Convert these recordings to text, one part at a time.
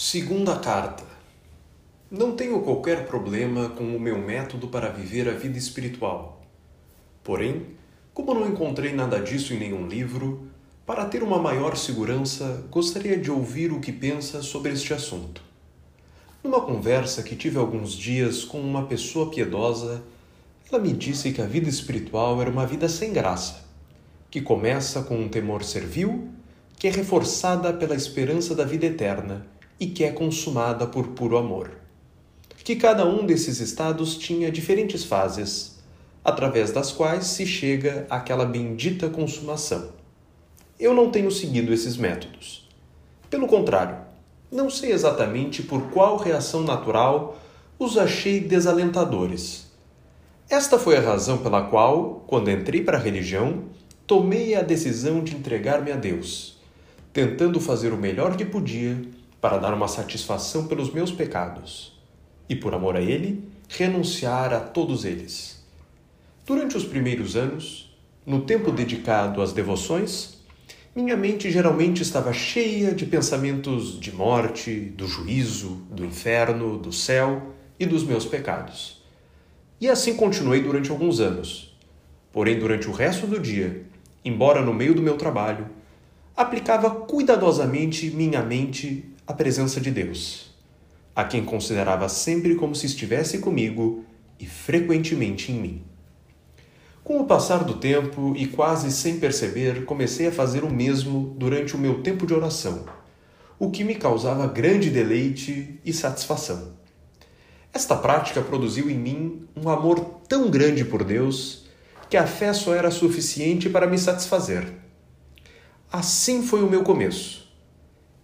Segunda carta. Não tenho qualquer problema com o meu método para viver a vida espiritual. Porém, como não encontrei nada disso em nenhum livro, para ter uma maior segurança, gostaria de ouvir o que pensa sobre este assunto. Numa conversa que tive alguns dias com uma pessoa piedosa, ela me disse que a vida espiritual era uma vida sem graça, que começa com um temor servil, que é reforçada pela esperança da vida eterna e que é consumada por puro amor. Que cada um desses estados tinha diferentes fases, através das quais se chega àquela bendita consumação. Eu não tenho seguido esses métodos. Pelo contrário, não sei exatamente por qual reação natural os achei desalentadores. Esta foi a razão pela qual, quando entrei para a religião, tomei a decisão de entregar-me a Deus, tentando fazer o melhor que podia para dar uma satisfação pelos meus pecados e, por amor a Ele, renunciar a todos eles. Durante os primeiros anos, no tempo dedicado às devoções, minha mente geralmente estava cheia de pensamentos de morte, do juízo, do inferno, do céu e dos meus pecados. E assim continuei durante alguns anos. Porém, durante o resto do dia, embora no meio do meu trabalho, aplicava cuidadosamente minha mente à presença de Deus, a quem considerava sempre como se estivesse comigo e frequentemente em mim. Com o passar do tempo e quase sem perceber, comecei a fazer o mesmo durante o meu tempo de oração, o que me causava grande deleite e satisfação. Esta prática produziu em mim um amor tão grande por Deus que a fé só era suficiente para me satisfazer. Assim foi o meu começo.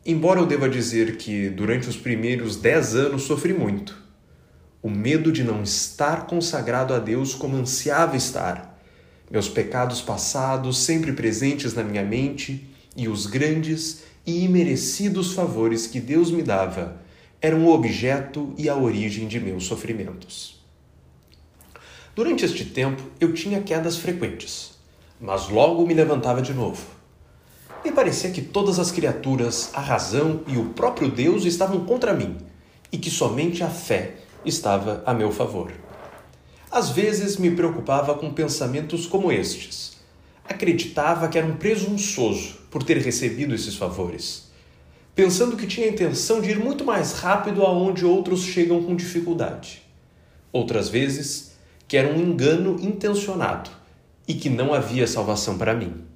Embora eu deva dizer que durante os primeiros dez anos sofri muito. O medo de não estar consagrado a Deus como ansiava estar, meus pecados passados sempre presentes na minha mente e os grandes e imerecidos favores que Deus me dava eram o objeto e a origem de meus sofrimentos. Durante este tempo eu tinha quedas frequentes, mas logo me levantava de novo me parecia que todas as criaturas, a razão e o próprio Deus estavam contra mim e que somente a fé estava a meu favor. Às vezes me preocupava com pensamentos como estes. Acreditava que era um presunçoso por ter recebido esses favores, pensando que tinha a intenção de ir muito mais rápido aonde outros chegam com dificuldade. Outras vezes, que era um engano intencionado e que não havia salvação para mim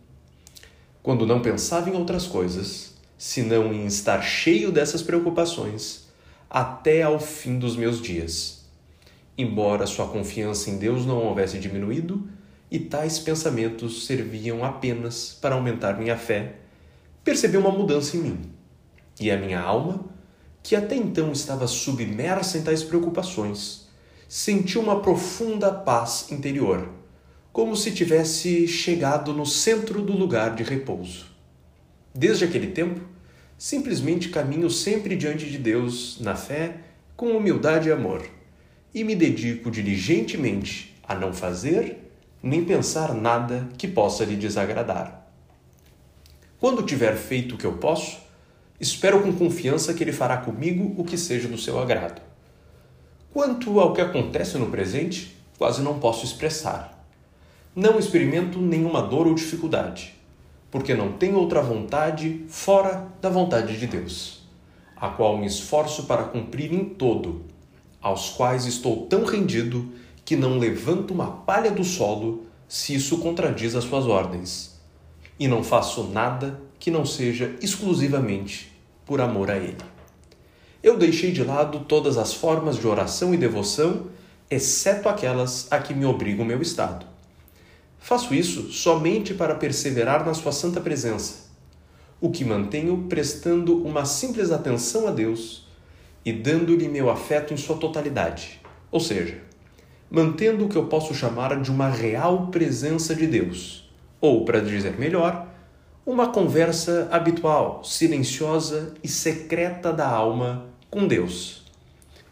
quando não pensava em outras coisas, senão em estar cheio dessas preocupações, até ao fim dos meus dias. Embora sua confiança em Deus não houvesse diminuído, e tais pensamentos serviam apenas para aumentar minha fé, percebi uma mudança em mim. E a minha alma, que até então estava submersa em tais preocupações, sentiu uma profunda paz interior como se tivesse chegado no centro do lugar de repouso. Desde aquele tempo, simplesmente caminho sempre diante de Deus na fé, com humildade e amor, e me dedico diligentemente a não fazer nem pensar nada que possa lhe desagradar. Quando tiver feito o que eu posso, espero com confiança que ele fará comigo o que seja do seu agrado. Quanto ao que acontece no presente, quase não posso expressar não experimento nenhuma dor ou dificuldade, porque não tenho outra vontade fora da vontade de Deus, a qual me esforço para cumprir em todo, aos quais estou tão rendido que não levanto uma palha do solo se isso contradiz as suas ordens, e não faço nada que não seja exclusivamente por amor a Ele. Eu deixei de lado todas as formas de oração e devoção, exceto aquelas a que me obriga o meu estado Faço isso somente para perseverar na Sua santa presença, o que mantenho prestando uma simples atenção a Deus e dando-lhe meu afeto em sua totalidade, ou seja, mantendo o que eu posso chamar de uma real presença de Deus, ou, para dizer melhor, uma conversa habitual, silenciosa e secreta da alma com Deus.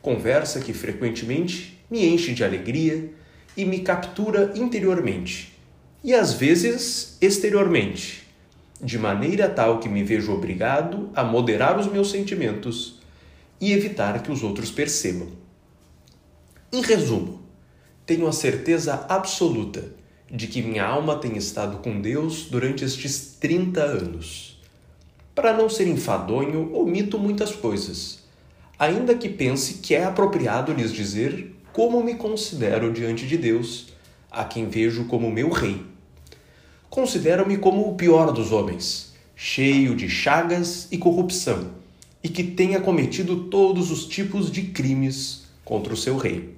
Conversa que frequentemente me enche de alegria e me captura interiormente e às vezes exteriormente, de maneira tal que me vejo obrigado a moderar os meus sentimentos e evitar que os outros percebam. Em resumo, tenho a certeza absoluta de que minha alma tem estado com Deus durante estes 30 anos. Para não ser enfadonho, omito muitas coisas, ainda que pense que é apropriado lhes dizer como me considero diante de Deus, a quem vejo como meu rei. Considero-me como o pior dos homens, cheio de chagas e corrupção, e que tenha cometido todos os tipos de crimes contra o seu rei.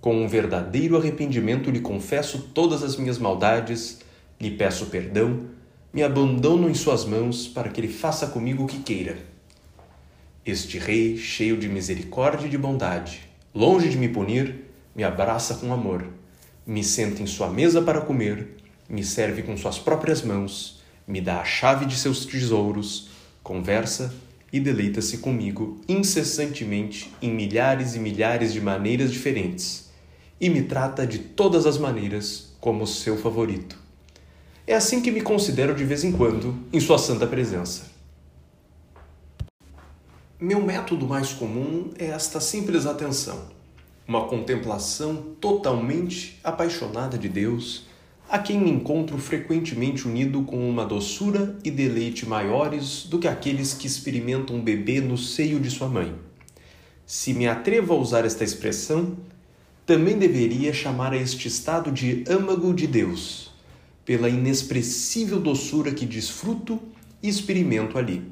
Com um verdadeiro arrependimento lhe confesso todas as minhas maldades, lhe peço perdão, me abandono em suas mãos para que ele faça comigo o que queira. Este rei, cheio de misericórdia e de bondade, longe de me punir, me abraça com amor, me senta em sua mesa para comer, me serve com suas próprias mãos, me dá a chave de seus tesouros, conversa e deleita-se comigo incessantemente em milhares e milhares de maneiras diferentes e me trata de todas as maneiras como seu favorito. É assim que me considero de vez em quando em sua santa presença. Meu método mais comum é esta simples atenção, uma contemplação totalmente apaixonada de Deus, a quem me encontro frequentemente unido com uma doçura e deleite maiores do que aqueles que experimentam um bebê no seio de sua mãe. Se me atrevo a usar esta expressão, também deveria chamar a este estado de âmago de Deus, pela inexpressível doçura que desfruto e experimento ali.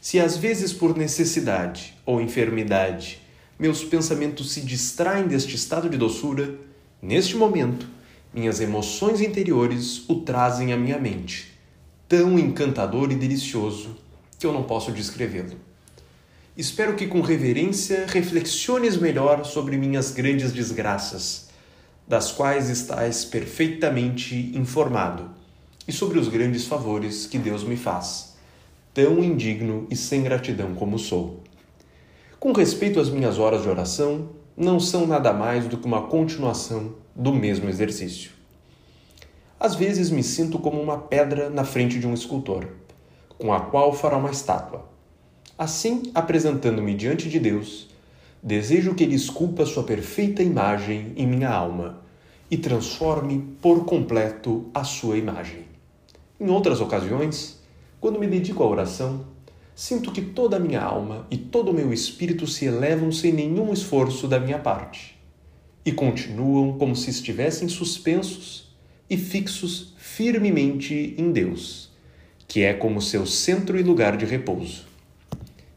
Se às vezes por necessidade ou enfermidade meus pensamentos se distraem deste estado de doçura, neste momento minhas emoções interiores o trazem à minha mente, tão encantador e delicioso que eu não posso descrevê-lo. Espero que com reverência reflexiones melhor sobre minhas grandes desgraças, das quais estás perfeitamente informado, e sobre os grandes favores que Deus me faz, tão indigno e sem gratidão como sou. Com respeito às minhas horas de oração, não são nada mais do que uma continuação do mesmo exercício. Às vezes me sinto como uma pedra na frente de um escultor, com a qual fará uma estátua Assim, apresentando-me diante de Deus, desejo que Ele esculpa sua perfeita imagem em minha alma e transforme por completo a sua imagem. Em outras ocasiões, quando me dedico à oração, sinto que toda a minha alma e todo o meu espírito se elevam sem nenhum esforço da minha parte e continuam como se estivessem suspensos e fixos firmemente em Deus, que é como seu centro e lugar de repouso.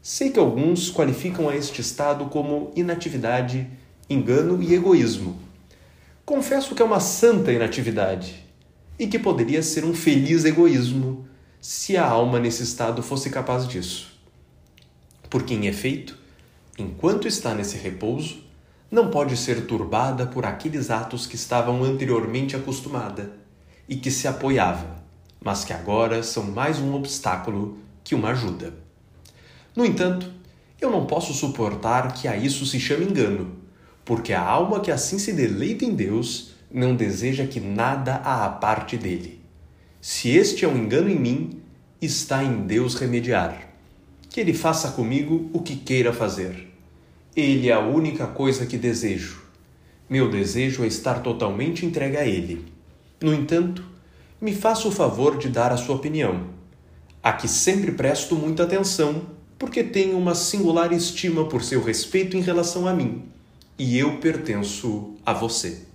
Sei que alguns qualificam a este estado como inatividade, engano e egoísmo. Confesso que é uma santa inatividade e que poderia ser um feliz egoísmo se a alma nesse estado fosse capaz disso. Porque, em efeito, enquanto está nesse repouso, não pode ser turbada por aqueles atos que estavam anteriormente acostumada e que se apoiava, mas que agora são mais um obstáculo que uma ajuda. No entanto, eu não posso suportar que a isso se chame engano, porque a alma que assim se deleita em Deus não deseja que nada a aparte dele. Se este é um engano em mim, está em Deus remediar. Que ele faça comigo o que queira fazer. Ele é a única coisa que desejo. Meu desejo é estar totalmente entregue a ele. No entanto, me faça o favor de dar a sua opinião, a que sempre presto muita atenção porque tenho uma singular estima por seu respeito em relação a mim, e eu pertenço a você.